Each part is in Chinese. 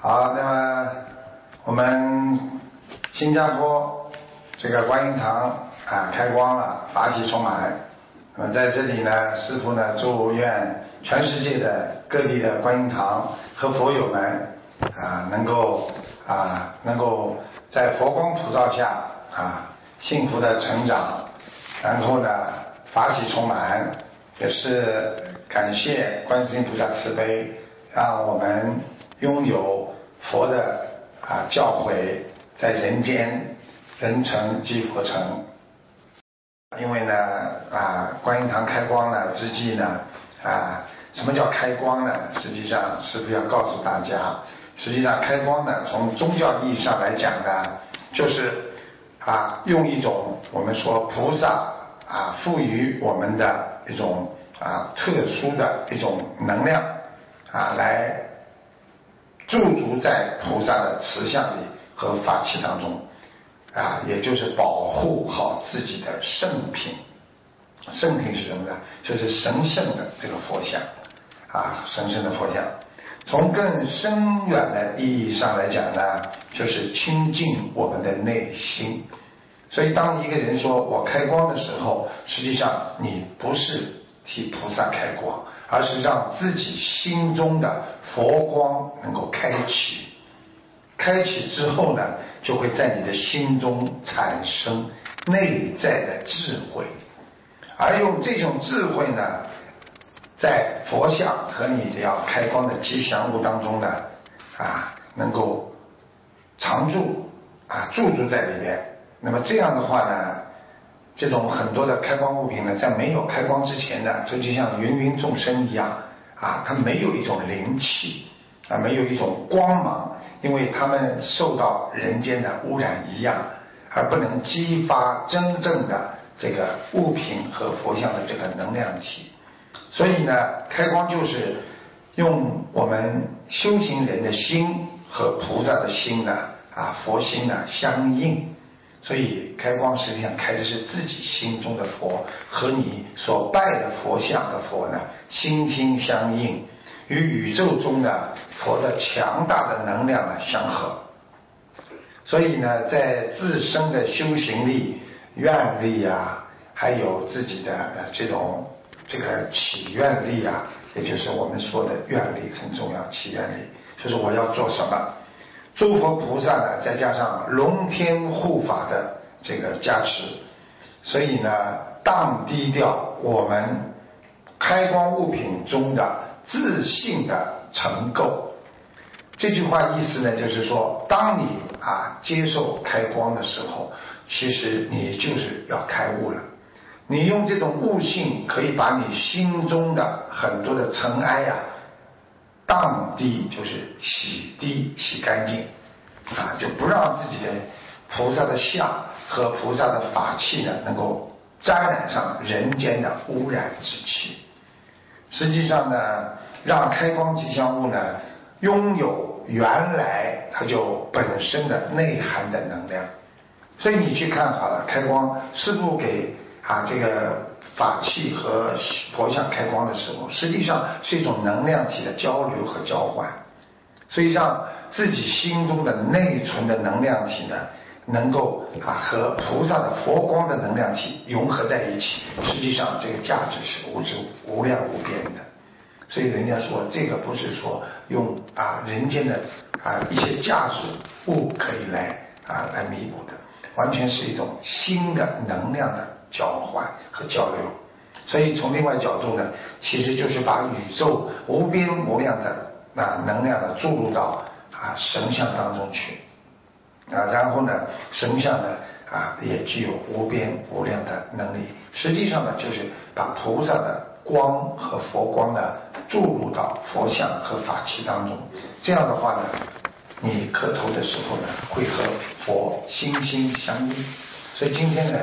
好，那么我们新加坡这个观音堂啊开光了，法喜充满。那么在这里呢，师傅呢祝愿全世界的各地的观音堂和佛友们啊能够啊能够在佛光普照下啊幸福的成长，然后呢法喜充满，也是感谢观世音菩萨慈悲，让我们拥有。佛的啊教诲在人间，人成即佛成。因为呢啊观音堂开光呢之际呢啊什么叫开光呢？实际上师父要告诉大家，实际上开光呢从宗教意义上来讲呢，就是啊用一种我们说菩萨啊赋予我们的一种啊特殊的一种能量啊来。驻足在菩萨的慈像里和法器当中，啊，也就是保护好自己的圣品。圣品是什么呢？就是神圣的这个佛像，啊，神圣的佛像。从更深远的意义上来讲呢，就是亲近我们的内心。所以，当一个人说我开光的时候，实际上你不是替菩萨开光。而是让自己心中的佛光能够开启，开启之后呢，就会在你的心中产生内在的智慧，而用这种智慧呢，在佛像和你的要开光的吉祥物当中呢，啊，能够常住啊，驻住在里面。那么这样的话呢？这种很多的开光物品呢，在没有开光之前呢，它就像芸芸众生一样啊，它没有一种灵气啊，没有一种光芒，因为它们受到人间的污染一样，而不能激发真正的这个物品和佛像的这个能量体。所以呢，开光就是用我们修行人的心和菩萨的心呢啊，佛心呢相应。所以开光实际上开的是自己心中的佛和你所拜的佛像的佛呢心心相印，与宇宙中的佛的强大的能量呢相合。所以呢，在自身的修行力、愿力啊，还有自己的这种这个祈愿力啊，也就是我们说的愿力很重要，祈愿力就是我要做什么。诸佛菩萨呢，再加上龙天护法的这个加持，所以呢，荡低掉我们开光物品中的自信的尘垢。这句话意思呢，就是说，当你啊接受开光的时候，其实你就是要开悟了。你用这种悟性，可以把你心中的很多的尘埃呀。荡涤就是洗涤、洗干净，啊，就不让自己的菩萨的像和菩萨的法器呢，能够沾染上人间的污染之气。实际上呢，让开光吉祥物呢，拥有原来它就本身的内涵的能量。所以你去看好了，开光是不给啊这个。法器和佛像开光的时候，实际上是一种能量体的交流和交换，所以让自己心中的内存的能量体呢，能够啊和菩萨的佛光的能量体融合在一起，实际上这个价值是无值无量无边的。所以人家说这个不是说用啊人间的啊一些价值物可以来啊来弥补的，完全是一种新的能量的。交换和交流，所以从另外角度呢，其实就是把宇宙无边无量的那能量呢注入到啊神像当中去啊，然后呢神像呢啊也具有无边无量的能力。实际上呢，就是把菩萨的光和佛光呢注入到佛像和法器当中。这样的话呢，你磕头的时候呢，会和佛心心相印。所以今天呢。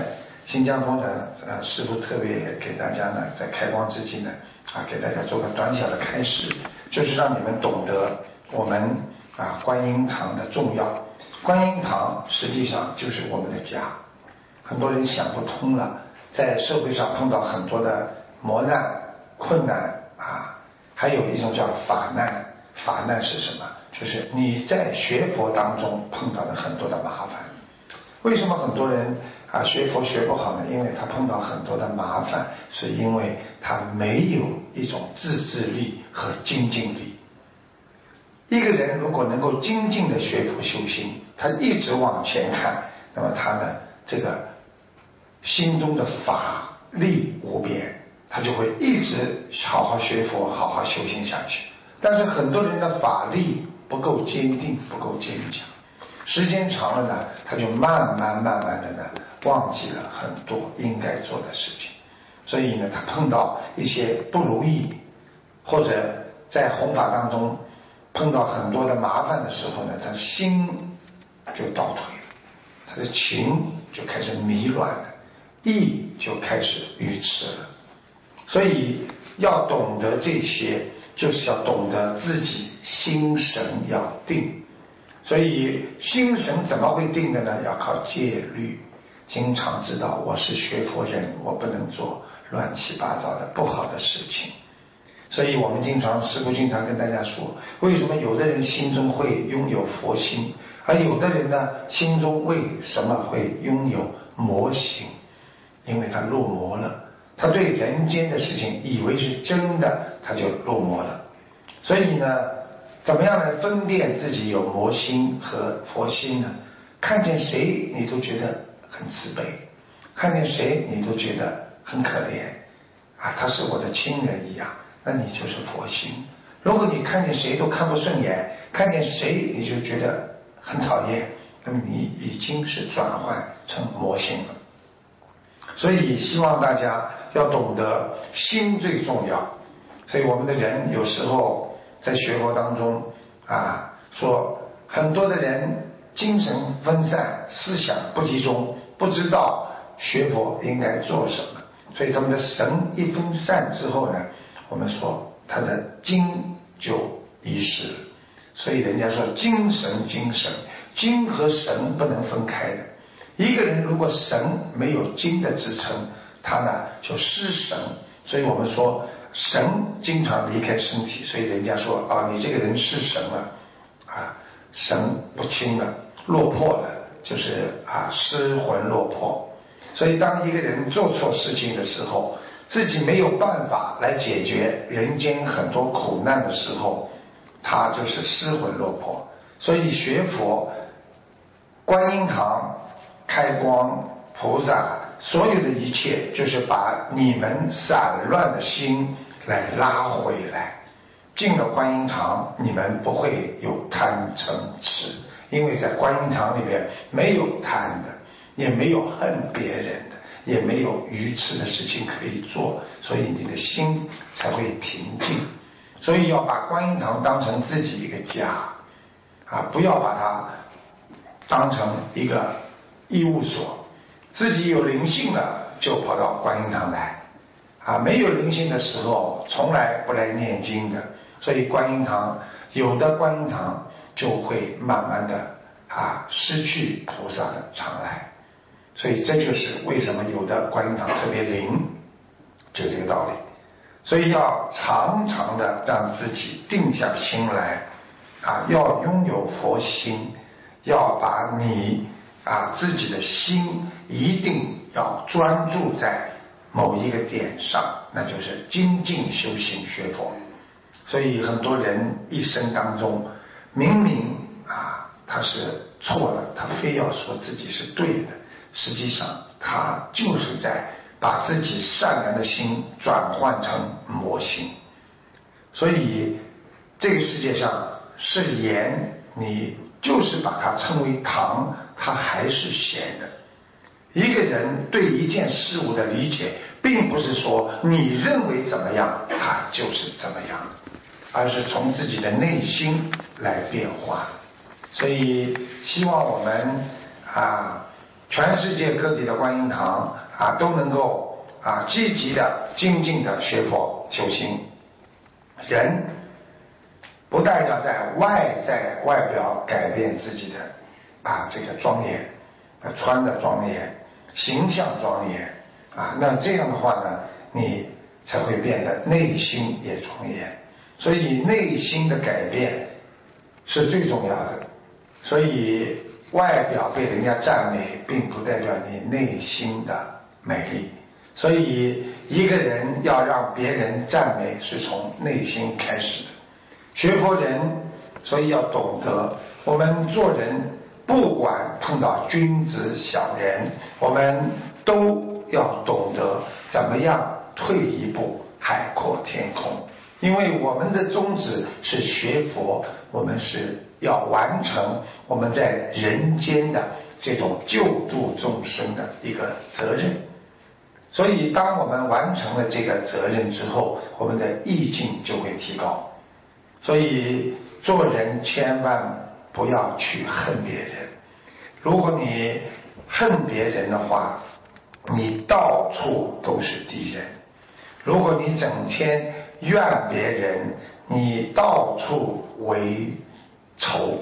新加坡呢，呃，师傅特别给大家呢，在开光之际呢，啊，给大家做个短小的开始，就是让你们懂得我们啊观音堂的重要。观音堂实际上就是我们的家。很多人想不通了，在社会上碰到很多的磨难、困难啊，还有一种叫法难。法难是什么？就是你在学佛当中碰到的很多的麻烦。为什么很多人啊学佛学不好呢？因为他碰到很多的麻烦，是因为他没有一种自制力和精进力。一个人如果能够精进的学佛修心，他一直往前看，那么他呢这个心中的法力无边，他就会一直好好学佛，好好修行下去。但是很多人的法力不够坚定，不够坚强，时间长了呢，他就慢慢慢慢的呢，忘记了很多应该做的事情，所以呢，他碰到一些不如意，或者在弘法当中碰到很多的麻烦的时候呢，他心就倒退了，他的情就开始迷乱了，意就开始愚痴了，所以要懂得这些。就是要懂得自己心神要定，所以心神怎么会定的呢？要靠戒律，经常知道我是学佛人，我不能做乱七八糟的不好的事情。所以我们经常师父经常跟大家说，为什么有的人心中会拥有佛心，而有的人呢心中为什么会拥有魔心？因为他入魔了。他对人间的事情以为是真的，他就入魔了。所以呢，怎么样来分辨自己有魔心和佛心呢？看见谁你都觉得很慈悲，看见谁你都觉得很可怜啊，他是我的亲人一样，那你就是佛心。如果你看见谁都看不顺眼，看见谁你就觉得很讨厌，那么你已经是转换成魔心了。所以希望大家。要懂得心最重要，所以我们的人有时候在学佛当中啊，说很多的人精神分散，思想不集中，不知道学佛应该做什么，所以他们的神一分散之后呢，我们说他的精就遗失了。所以人家说精神精神，精和神不能分开的。一个人如果神没有精的支撑。他呢就失神，所以我们说神经常离开身体，所以人家说啊，你这个人失神了，啊，神不清了，落魄了，就是啊失魂落魄。所以当一个人做错事情的时候，自己没有办法来解决人间很多苦难的时候，他就是失魂落魄。所以学佛，观音堂开光菩萨。所有的一切，就是把你们散乱的心来拉回来。进了观音堂，你们不会有贪嗔痴，因为在观音堂里边没有贪的，也没有恨别人的，也没有愚痴的事情可以做，所以你的心才会平静。所以要把观音堂当成自己一个家啊，不要把它当成一个医务所。自己有灵性了，就跑到观音堂来，啊，没有灵性的时候，从来不来念经的。所以观音堂有的观音堂就会慢慢的啊失去菩萨的常来。所以这就是为什么有的观音堂特别灵，就这个道理。所以要常常的让自己定下心来，啊，要拥有佛心，要把你。啊，自己的心一定要专注在某一个点上，那就是精进修行学佛。所以很多人一生当中，明明啊他是错了，他非要说自己是对的，实际上他就是在把自己善良的心转换成魔心。所以这个世界上是盐，你就是把它称为糖。它还是咸的。一个人对一件事物的理解，并不是说你认为怎么样，他就是怎么样，而是从自己的内心来变化。所以，希望我们啊，全世界各地的观音堂啊，都能够啊，积极的、精进的学佛修心。人不但要在外在外表改变自己的。啊，这个庄严，穿的庄严，形象庄严，啊，那这样的话呢，你才会变得内心也庄严。所以内心的改变，是最重要的。所以外表被人家赞美，并不代表你内心的美丽。所以一个人要让别人赞美，是从内心开始的。学佛人，所以要懂得，我们做人。不管碰到君子小人，我们都要懂得怎么样退一步，海阔天空。因为我们的宗旨是学佛，我们是要完成我们在人间的这种救度众生的一个责任。所以，当我们完成了这个责任之后，我们的意境就会提高。所以，做人千万。不要去恨别人。如果你恨别人的话，你到处都是敌人；如果你整天怨别人，你到处为仇；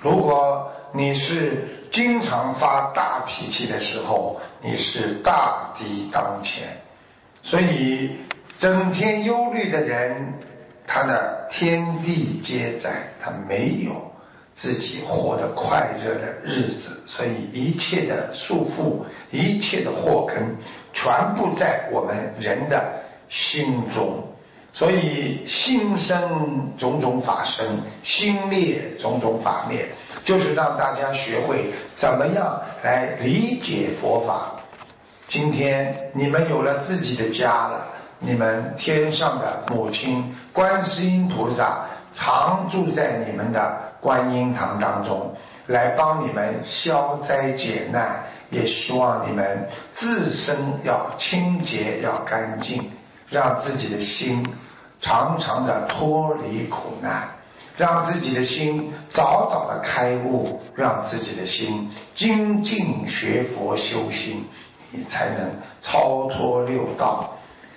如果你是经常发大脾气的时候，你是大敌当前。所以，整天忧虑的人，他的天地皆在，他没有。自己活得快乐的日子，所以一切的束缚、一切的祸根，全部在我们人的心中。所以心生种种法生，心灭种种法灭，就是让大家学会怎么样来理解佛法。今天你们有了自己的家了，你们天上的母亲观世音菩萨常住在你们的。观音堂当中来帮你们消灾解难，也希望你们自身要清洁要干净，让自己的心常常的脱离苦难，让自己的心早早的开悟，让自己的心精进学佛修心，你才能超脱六道。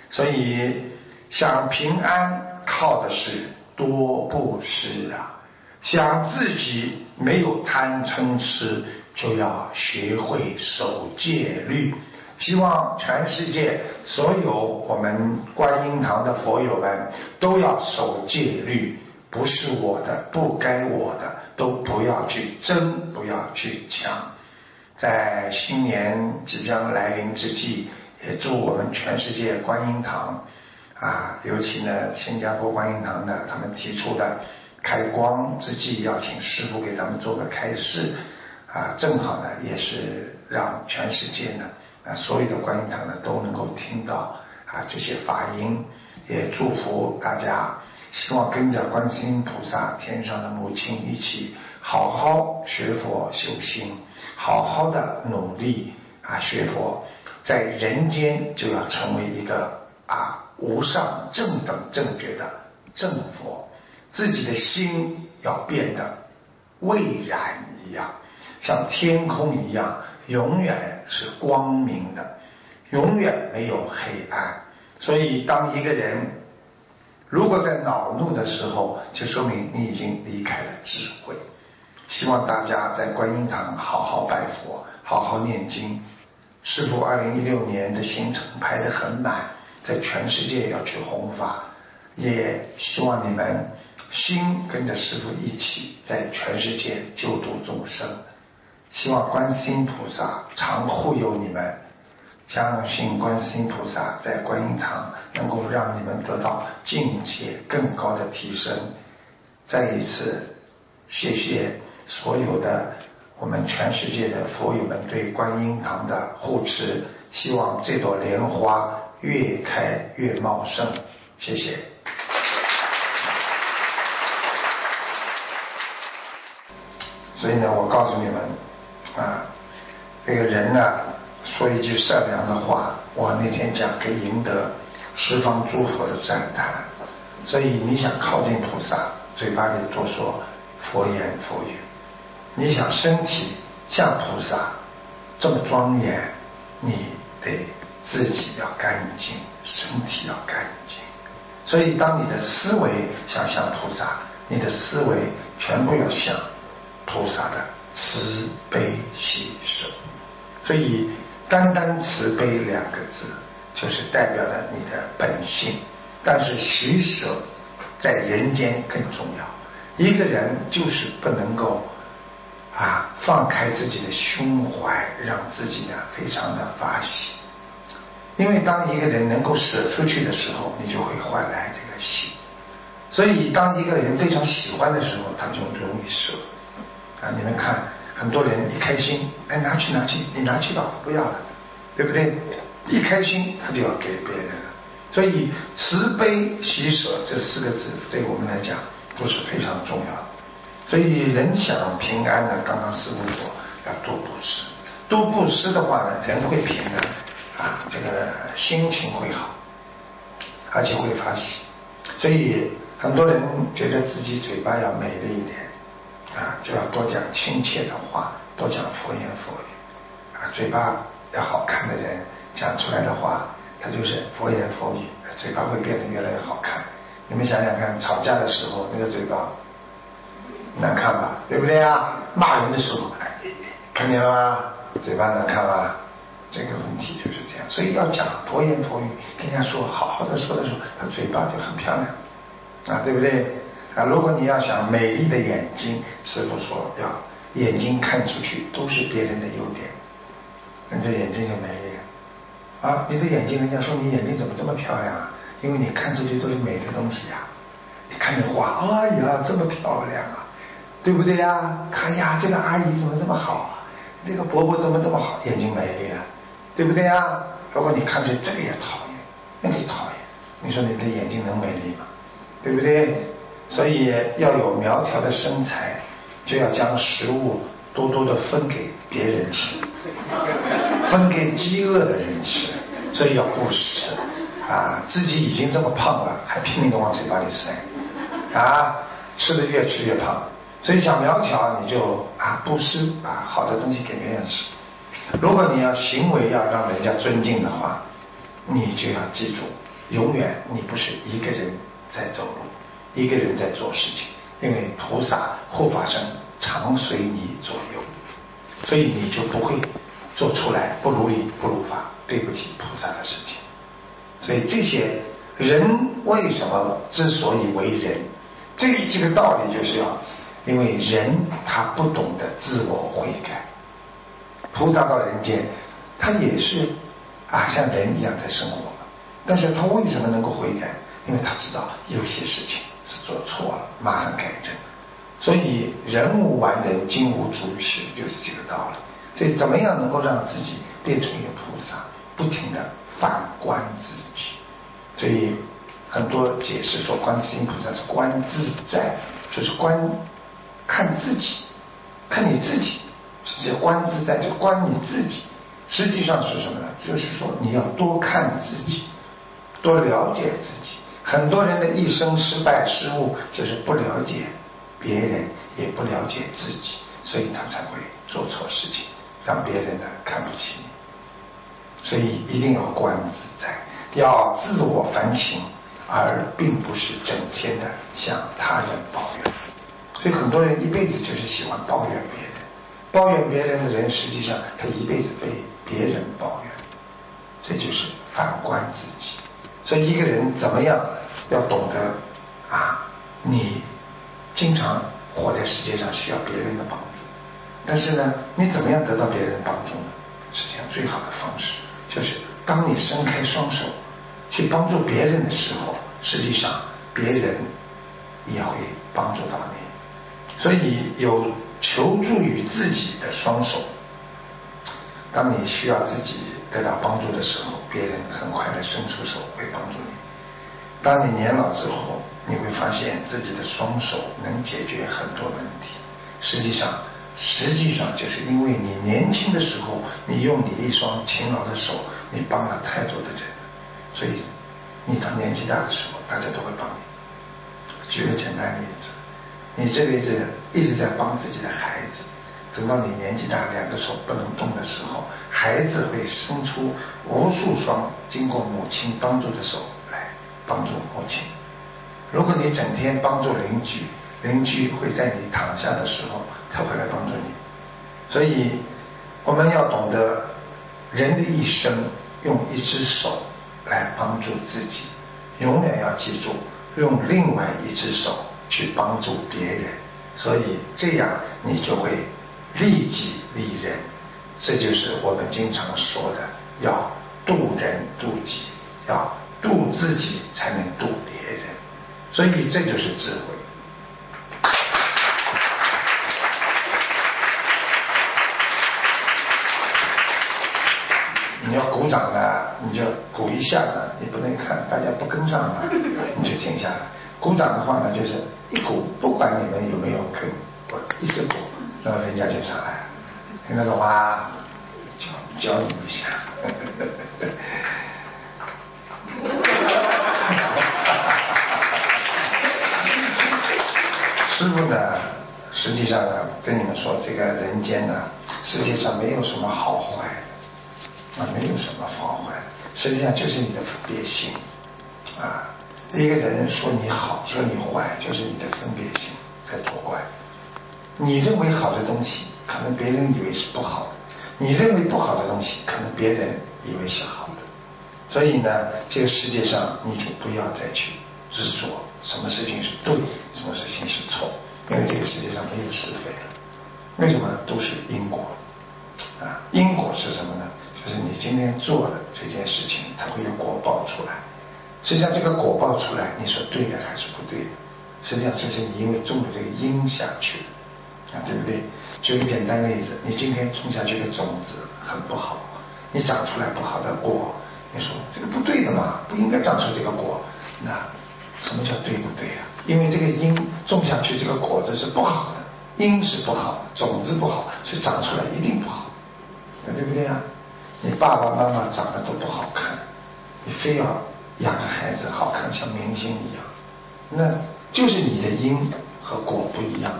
所以想平安，靠的是多布施啊。想自己没有贪嗔痴，就要学会守戒律。希望全世界所有我们观音堂的佛友们都要守戒律，不是我的，不该我的，都不要去争，不要去抢。在新年即将来临之际，也祝我们全世界观音堂啊，尤其呢新加坡观音堂的他们提出的。开光之际，要请师傅给他们做个开示，啊，正好呢，也是让全世界呢，啊，所有的观音堂呢都能够听到啊这些法音，也祝福大家，希望跟着观世音菩萨天上的母亲一起好好学佛修心，好好的努力啊学佛，在人间就要成为一个啊无上正等正觉的正佛。自己的心要变得蔚然一样，像天空一样，永远是光明的，永远没有黑暗。所以，当一个人如果在恼怒的时候，就说明你已经离开了智慧。希望大家在观音堂好好拜佛，好好念经。师父二零一六年的行程排得很满，在全世界要去弘法，也希望你们。心跟着师傅一起在全世界救度众生，希望观世音菩萨常护佑你们，相信观世音菩萨在观音堂能够让你们得到境界更高的提升。再一次谢谢所有的我们全世界的佛友们对观音堂的护持，希望这朵莲花越开越茂盛。谢谢。所以呢，我告诉你们，啊，这个人呢，说一句善良的话，我那天讲可以赢得十方诸佛的赞叹。所以你想靠近菩萨，嘴巴里多说佛言佛语；你想身体像菩萨这么庄严，你得自己要干净，身体要干净。所以当你的思维想像菩萨，你的思维全部要像。菩萨的慈悲喜舍，所以单单慈悲两个字，就是代表了你的本性。但是喜舍在人间更重要，一个人就是不能够啊放开自己的胸怀，让自己呢非常的发喜。因为当一个人能够舍出去的时候，你就会换来这个喜。所以当一个人非常喜欢的时候，他就容易舍。啊，你们看，很多人一开心，哎，拿去拿去，你拿去吧，不要了，对不对？一开心他就要给别人。所以慈悲喜舍这四个字对我们来讲都是非常重要的。所以人想平安呢，刚刚师傅说要多布施，多布施的话呢，人会平安啊，这个心情会好，而且会发喜。所以很多人觉得自己嘴巴要美丽一点啊，就要多讲亲切的话，多讲佛言佛语啊，嘴巴要好看的人讲出来的话。他就是佛言佛语，嘴巴会变得越来越好看。你们想想看，吵架的时候那个嘴巴难看吧？对不对啊？骂人的时候，看见了吗？嘴巴难看吧？这个问题就是这样。所以要讲佛言佛语，跟人家说好好的说的时候，他嘴巴就很漂亮啊，对不对？啊，如果你要想美丽的眼睛，师傅说要眼睛看出去都是别人的优点，你这眼睛就美丽。啊，你的眼睛，人家说你眼睛怎么这么漂亮啊？因为你看出去都是美的东西呀。你看着花，哎呀，这么漂亮啊，对不对呀？看呀，这个阿姨怎么这么好啊？这个伯伯怎么这么好？眼睛美丽啊，对不对呀？如果你看着这个也讨厌，那个也讨厌，你说你的眼睛能美丽吗？对不对？所以要有苗条的身材，就要将食物。多多的分给别人吃，分给饥饿的人吃，所以要布施啊！自己已经这么胖了，还拼命的往嘴巴里塞啊！吃的越吃越胖，所以想苗条，你就啊布施啊好的东西给别人吃。如果你要行为要让人家尊敬的话，你就要记住，永远你不是一个人在走路，一个人在做事情，因为菩萨护法神。常随你左右，所以你就不会做出来不如理不如法、对不起菩萨的事情。所以这些人为什么之所以为人，这这个道理就是要，因为人他不懂得自我悔改。菩萨到人间，他也是啊像人一样在生活，但是他为什么能够悔改？因为他知道有些事情是做错了，马上改正。所以人无完人，金无足赤，就是这个道理。所以怎么样能够让自己变成一个菩萨？不停的反观自己。所以很多解释说，观世音菩萨是观自在，就是观看自己，看你自己，是观自在，就观你自己。实际上是什么呢？就是说你要多看自己，多了解自己。很多人的一生失败失误，就是不了解。别人也不了解自己，所以他才会做错事情，让别人呢看不起你。所以一定要观自在，要自我反省，而并不是整天的向他人抱怨。所以很多人一辈子就是喜欢抱怨别人，抱怨别人的人，实际上他一辈子被别人抱怨。这就是反观自己。所以一个人怎么样要懂得啊，你。经常活在世界上需要别人的帮助，但是呢，你怎么样得到别人的帮助呢？实际上，最好的方式就是当你伸开双手去帮助别人的时候，实际上别人也会帮助到你。所以有求助于自己的双手，当你需要自己得到帮助的时候，别人很快的伸出手会帮助你。当你年老之后。你会发现自己的双手能解决很多问题。实际上，实际上就是因为你年轻的时候，你用你一双勤劳的手，你帮了太多的人，所以你到年纪大的时候，大家都会帮你。举个简单例子，你这辈子一直在帮自己的孩子，等到你年纪大，两个手不能动的时候，孩子会伸出无数双经过母亲帮助的手来帮助母亲。如果你整天帮助邻居，邻居会在你躺下的时候，他会来帮助你。所以我们要懂得，人的一生用一只手来帮助自己，永远要记住，用另外一只手去帮助别人，所以这样你就会利己利人。这就是我们经常说的，要渡人渡己，要渡自己才能渡别人。所以这就是智慧。你要鼓掌呢，你就鼓一下呢，你不能看大家不跟上呢，你就停下来。鼓掌的话呢，就是一鼓，不管你们有没有跟，我一直鼓，那么人家就上来，听得懂吗？教教你一下。师傅呢，实际上呢，跟你们说，这个人间呢，世界上没有什么好坏。啊，没有什么好坏，实际上就是你的分别心啊。一个人说你好，说你坏，就是你的分别心在作怪。你认为好的东西，可能别人以为是不好的；你认为不好的东西，可能别人以为是好的。所以呢，这个世界上你就不要再去执着什么事情是对，什么事情是错，因为这个世界上没有是非了。为什么？都是因果啊！因果是什么呢？就是你今天做的这件事情，它会有果报出来。实际上，这个果报出来，你说对的还是不对的？实际上，就是你因为种了这个因下去啊，对不对？举个简单的例子，你今天种下去的种子很不好，你长出来不好的果，你说这个不对的嘛，不应该长出这个果。那什么叫对不对啊？因为这个因种下去这个果子是不好的，因是不好，种子不好，所以长出来一定不好，对不对啊？你爸爸妈妈长得都不好看，你非要养个孩子好看像明星一样，那就是你的因和果不一样。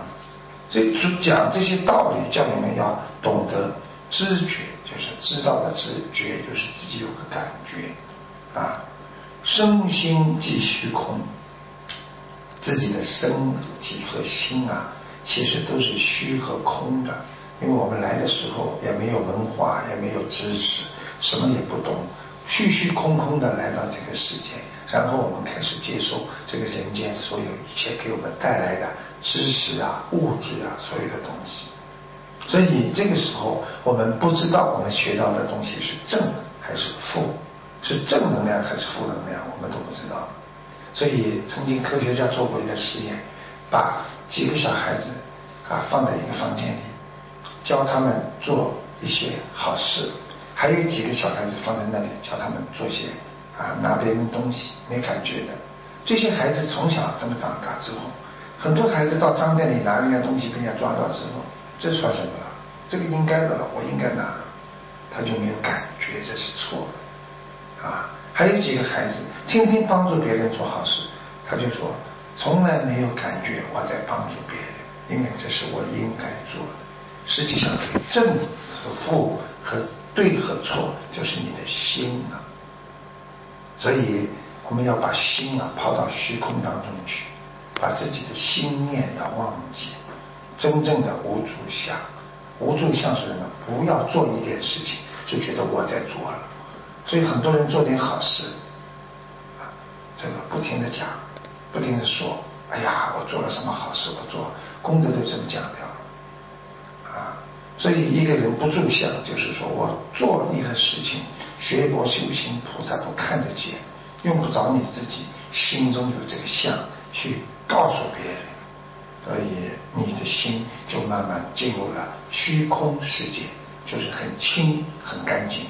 所以讲这些道理，叫你们要懂得知觉，就是知道的知觉，就是自己有个感觉啊。身心即虚空，自己的身体和心啊，其实都是虚和空的。因为我们来的时候也没有文化，也没有知识，什么也不懂，虚虚空空的来到这个世界，然后我们开始接受这个人间所有一切给我们带来的知识啊、物质啊，所有的东西。所以这个时候，我们不知道我们学到的东西是正还是负，是正能量还是负能量，我们都不知道。所以曾经科学家做过一个实验，把几个小孩子啊放在一个房间里。教他们做一些好事，还有几个小孩子放在那里教他们做些啊拿别人东西没感觉的。这些孩子从小这么长大之后，很多孩子到商店里拿人家东西被人家抓到之后，这算什么了？这个应该的了，我应该拿，他就没有感觉这是错的啊。还有几个孩子天天帮助别人做好事，他就说从来没有感觉我在帮助别人，因为这是我应该做的。实际上，正和负和对和错，就是你的心啊。所以，我们要把心啊抛到虚空当中去，把自己的心念要忘记，真正的无主相。无住相是什么？不要做一点事情就觉得我在做了。所以，很多人做点好事啊，这个不停的讲，不停的说，哎呀，我做了什么好事？我做功德都这么讲掉了。啊所以一个人不住相，就是说我做一个事情，学佛修行，菩萨都看得见，用不着你自己心中有这个相去告诉别人，所以你的心就慢慢进入了虚空世界，就是很清很干净。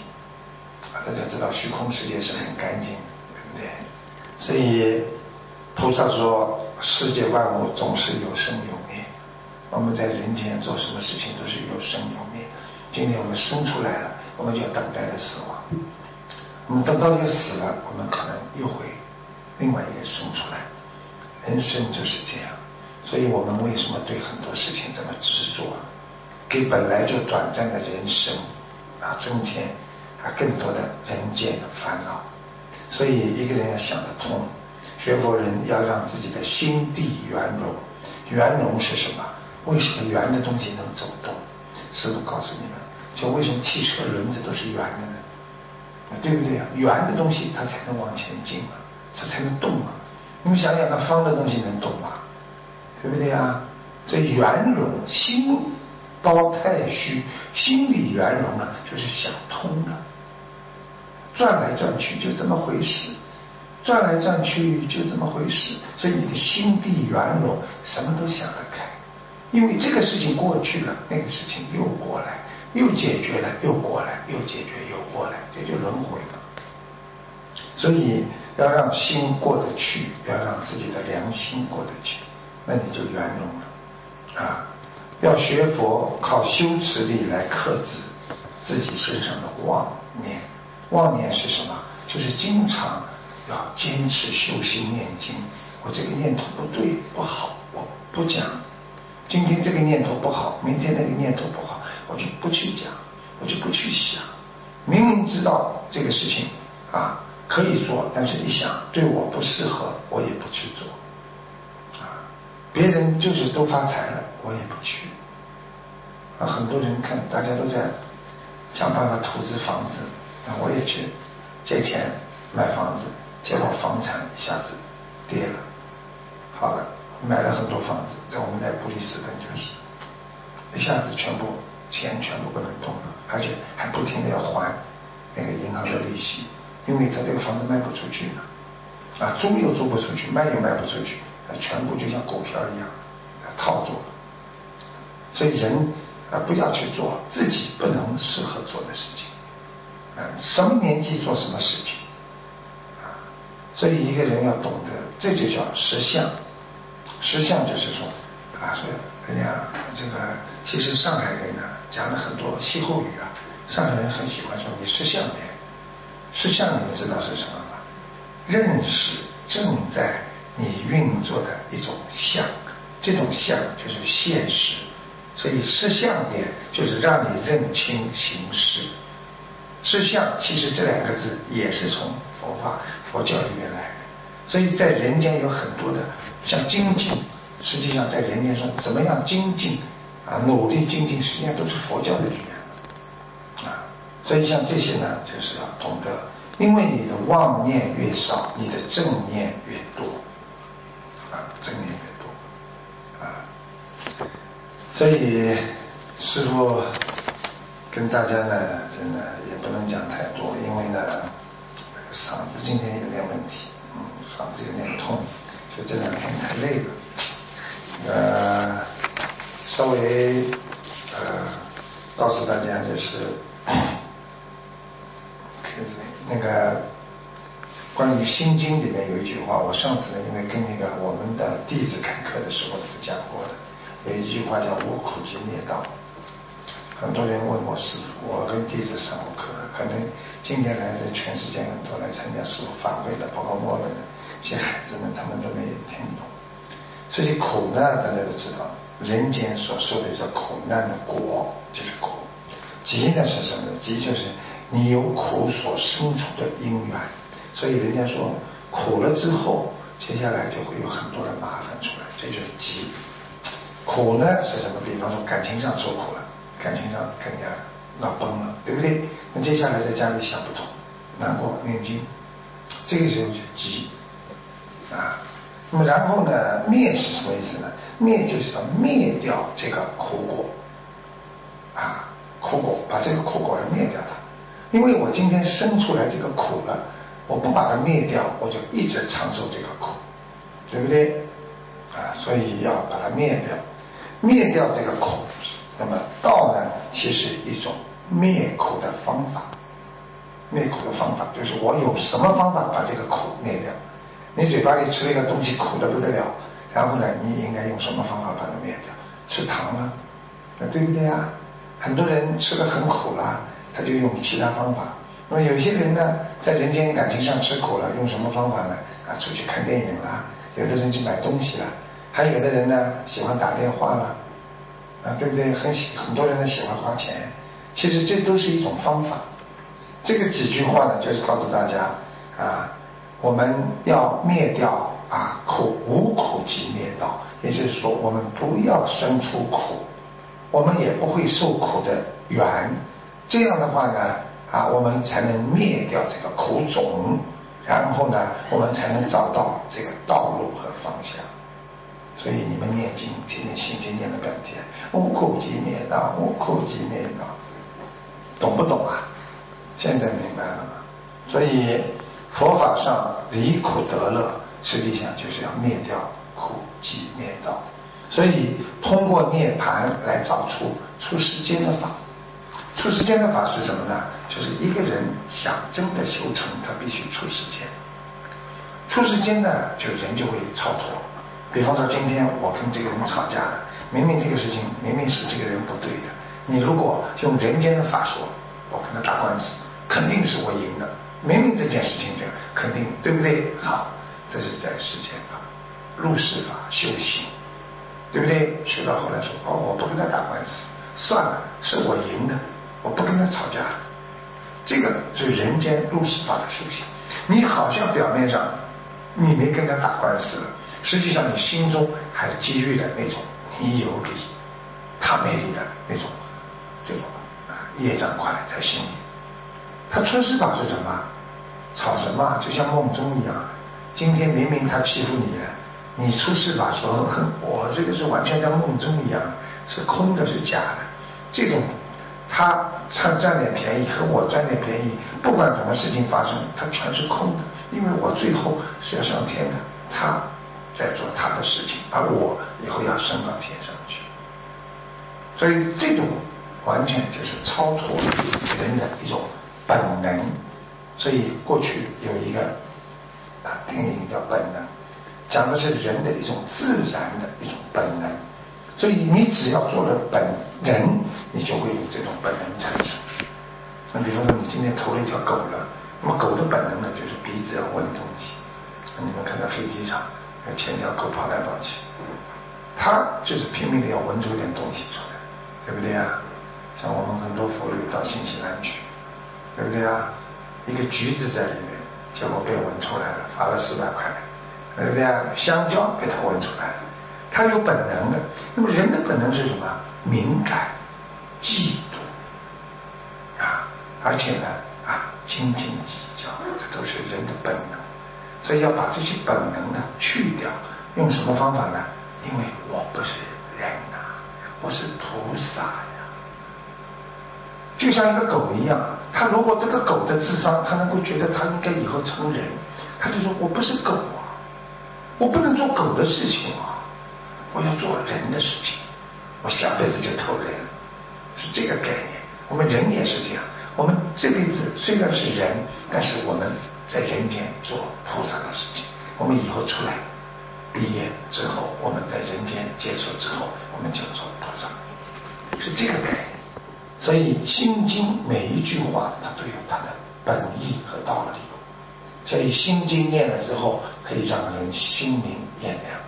大家知道虚空世界是很干净，对不对？所以菩萨说，世界万物总是有生有灭。我们在人间做什么事情都是有生有灭。今天我们生出来了，我们就要等待着死亡。我们等到一个死了，我们可能又会另外一个生出来。人生就是这样，所以我们为什么对很多事情这么执着？给本来就短暂的人生啊增添啊更多的人间的烦恼。所以一个人要想得通，学佛人要让自己的心地圆融。圆融是什么？为什么圆的东西能走动？师傅告诉你们，就为什么汽车轮子都是圆的呢？对不对啊？圆的东西它才能往前进嘛，它才能动嘛。你们想想，那方的东西能动吗？对不对啊？这圆融心包太虚，心里圆融了，就是想通了。转来转去就这么回事，转来转去就这么回事，所以你的心地圆融，什么都想得开。因为这个事情过去了，那个事情又过来，又解决了，又过来，又解决，又过来，这就轮回了。所以要让心过得去，要让自己的良心过得去，那你就圆融了啊！要学佛，靠修持力来克制自己身上的妄念。妄念是什么？就是经常要坚持修心念经。我这个念头不对不好，我不讲。今天这个念头不好，明天那个念头不好，我就不去讲，我就不去想。明明知道这个事情啊可以做，但是一想对我不适合，我也不去做。啊，别人就是都发财了，我也不去。啊，很多人看大家都在想办法投资房子。那我也去借钱买房子，结果房产一下子跌了。好了，买了很多房子，在我们在布里斯本就是，一下子全部钱全部不能动了，而且还不停的要还那个银行的利息，因为他这个房子卖不出去了，啊，租又租不出去，卖又卖不出去，全部就像股票一样套住了。所以人啊，不要去做自己不能适合做的事情。啊什么年纪做什么事情啊？所以一个人要懂得，这就叫实相。实相就是说啊，说哎呀，这个其实上海人呢讲了很多歇后语啊。上海人很喜欢说你识相点。识相你们知道是什么吗？认识正在你运作的一种相，这种相就是现实。所以识相点就是让你认清形势。识相其实这两个字也是从佛法佛教里面来的，所以在人间有很多的像精进，实际上在人间上怎么样精进啊，努力精进，实际上都是佛教的语言啊。所以像这些呢，就是要懂得，因为你的妄念越少，你的正念越多啊，正念越多啊。所以师傅。跟大家呢，真的也不能讲太多，因为呢，嗓子今天有点问题，嗯，嗓子有点痛，就这两天太累了，呃，稍微呃告诉大家就是，那个关于《心经》里面有一句话，我上次呢因为跟那个我们的弟子开课的时候是讲过的，有一句话叫“无苦集灭道”。很多人问我师傅，我跟弟子上过课，可能今年来的全世界很多来参加师傅法会的，包括我们的一些孩子们，他们都没有听懂。这些苦难大家都知道，人间所受的叫苦难的果就是苦，集呢是什么呢？集就是你有苦所生出的因缘。所以人家说苦了之后，接下来就会有很多的麻烦出来，这就是集。苦呢是什么？比方说感情上受苦了。感情上更加闹崩了，对不对？那接下来在家里想不通，难过念经，这个时候就急啊。那么然后呢，灭是什么意思呢？灭就是要灭掉这个苦果啊，苦果把这个苦果要灭掉它。因为我今天生出来这个苦了，我不把它灭掉，我就一直长受这个苦，对不对？啊，所以要把它灭掉，灭掉这个苦。那么道呢，其实一种灭苦的方法。灭苦的方法就是我有什么方法把这个苦灭掉？你嘴巴里吃了一个东西苦的不得了，然后呢，你应该用什么方法把它灭掉？吃糖啊，那对不对啊？很多人吃的很苦了，他就用其他方法。那么有些人呢，在人间感情上吃苦了，用什么方法呢？啊，出去看电影啦，有的人去买东西了，还有的人呢，喜欢打电话了。啊，对不对？很喜很多人呢喜欢花钱，其实这都是一种方法。这个几句话呢，就是告诉大家啊，我们要灭掉啊苦，无苦即灭道。也就是说，我们不要生出苦，我们也不会受苦的缘。这样的话呢，啊，我们才能灭掉这个苦种，然后呢，我们才能找到这个道路和方向。所以你们念经，天天心经念了半天，无苦集灭道，无苦集灭道，懂不懂啊？现在明白了吗？所以佛法上离苦得乐，实际上就是要灭掉苦集灭道。所以通过涅盘来找出出世间的法。出世间的法是什么呢？就是一个人想真的修成，他必须出世间。出世间呢，就人就会超脱。比方说，今天我跟这个人吵架了，明明这个事情明明是这个人不对的，你如果用人间的法说，我跟他打官司，肯定是我赢的。明明这件事情这样，肯定对不对？好，这是在世间法、入世法修行，对不对？学到后来说，哦，我不跟他打官司，算了，是我赢的。我不跟他吵架，这个是人间入世法的修行。你好像表面上你没跟他打官司了，实际上你心中还积郁了那种你有理，他没理的那种这种啊业障块在心里。他出师法是什么？吵什么？就像梦中一样。今天明明他欺负你了，你出世法说哼我这个是完全像梦中一样，是空的，是假的，这种。他赚赚点便宜和我赚点便宜，不管什么事情发生，他全是空的，因为我最后是要上天的，他在做他的事情，而我以后要升到天上去。所以这种完全就是超脱人的一种本能。所以过去有一个啊电影叫《本能》，讲的是人的一种自然的一种本能。所以你只要做了本人，你就会有这种本能产生。那比方说，你今天投了一条狗了，那么狗的本能呢，就是鼻子要闻东西。你们看到飞机上牵条狗跑来跑去，它就是拼命的要闻出点东西出来，对不对啊？像我们很多佛友到新西兰去，对不对啊？一个橘子在里面，结果被闻出来了，罚了四百块，对不对啊？香蕉被他闻出来了。他有本能的，那么人的本能是什么？敏感、嫉妒啊，而且呢啊，斤斤计较，这都是人的本能。所以要把这些本能呢去掉，用什么方法呢？因为我不是人呐，我是菩萨呀。就像一个狗一样，他如果这个狗的智商，他能够觉得他应该以后成人，他就说我不是狗啊，我不能做狗的事情啊。我要做人的事情，我下辈子就投人，是这个概念。我们人也是这样，我们这辈子虽然是人，但是我们在人间做菩萨的事情。我们以后出来毕业之后，我们在人间结束之后，我们就做菩萨，是这个概念。所以《心经》每一句话，它都有它的本意和道理。所以《心经》念了之后，可以让人心明眼亮。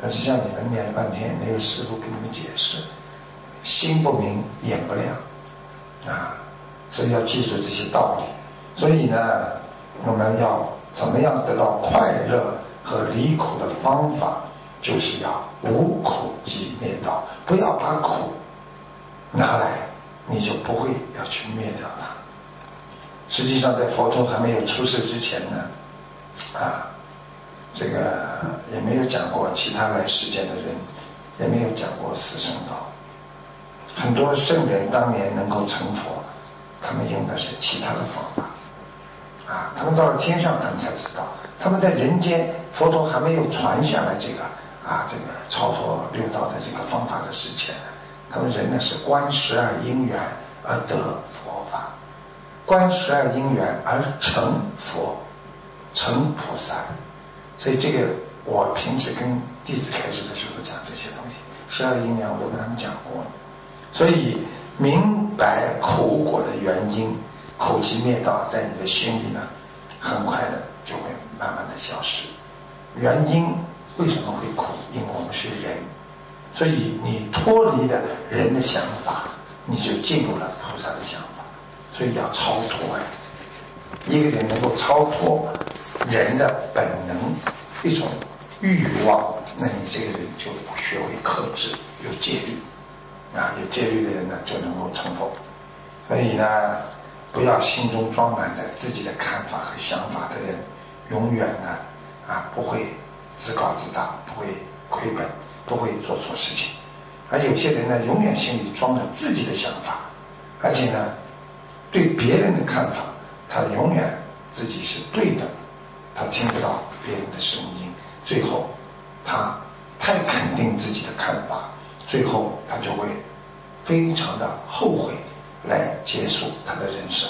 但是像你们念了半天，没有师傅给你们解释，心不明眼不亮啊，所以要记住这些道理。所以呢，我们要怎么样得到快乐和离苦的方法，就是要无苦即灭道，不要把苦拿来，你就不会要去灭掉它。实际上，在佛陀还没有出世之前呢，啊。这个也没有讲过其他来世间的人，也没有讲过死生道。很多圣人当年能够成佛，他们用的是其他的方法，啊，他们到了天上，他们才知道。他们在人间，佛陀还没有传下来这个啊，这个超脱六道的这个方法的事情，他们人呢是观十二因缘而得佛法，观十二因缘而成佛，成菩萨。所以这个我平时跟弟子开示的时候讲这些东西，十二因缘我都跟他们讲过了。所以明白苦果的原因，苦集灭道在你的心里呢，很快的就会慢慢的消失。原因为什么会苦？因为我们是人，所以你脱离了人的想法，你就进入了菩萨的想法。所以要超脱呀！一个人能够超脱。人的本能一种欲望，那你这个人就学会克制，有戒律啊，有戒律的人呢就能够成佛。所以呢，不要心中装满着自己的看法和想法的人，永远呢啊不会自高自大，不会亏本，不会做错事情。而有些人呢，永远心里装着自己的想法，而且呢，对别人的看法，他永远自己是对的，他听不到别人的声音，最后他太肯定自己的看法，最后他就会非常的后悔来结束他的人生。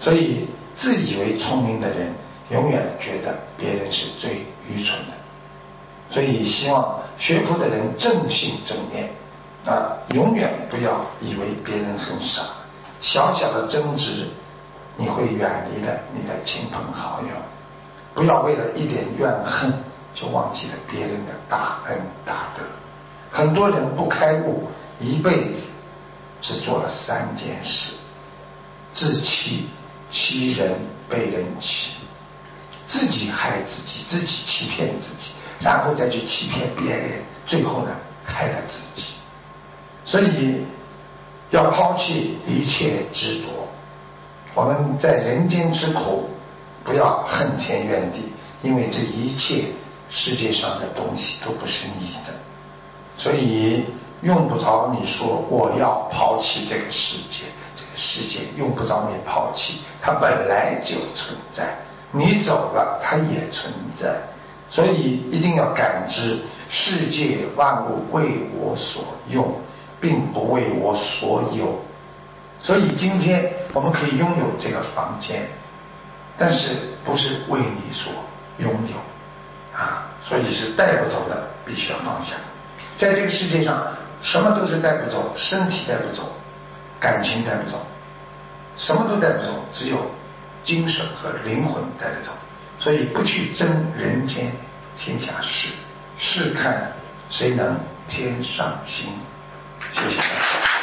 所以，自以为聪明的人，永远觉得别人是最愚蠢的。所以，希望学佛的人正信正念啊，永远不要以为别人很傻。小小的争执，你会远离了你的亲朋好友。不要为了一点怨恨，就忘记了别人的大恩大德。很多人不开悟，一辈子只做了三件事：自欺、欺人、被人欺，自己害自己，自己欺骗自己。然后再去欺骗别人，最后呢害了自己。所以要抛弃一切执着。我们在人间之苦，不要恨天怨地，因为这一切世界上的东西都不是你的，所以用不着你说我要抛弃这个世界。这个世界用不着你抛弃，它本来就存在，你走了它也存在。所以一定要感知世界万物为我所用，并不为我所有。所以今天我们可以拥有这个房间，但是不是为你所拥有啊？所以是带不走的，必须要放下。在这个世界上，什么都是带不走，身体带不走，感情带不走，什么都带不走，只有精神和灵魂带得走。所以不去争人间天下事，试看谁能天上行。谢谢大家。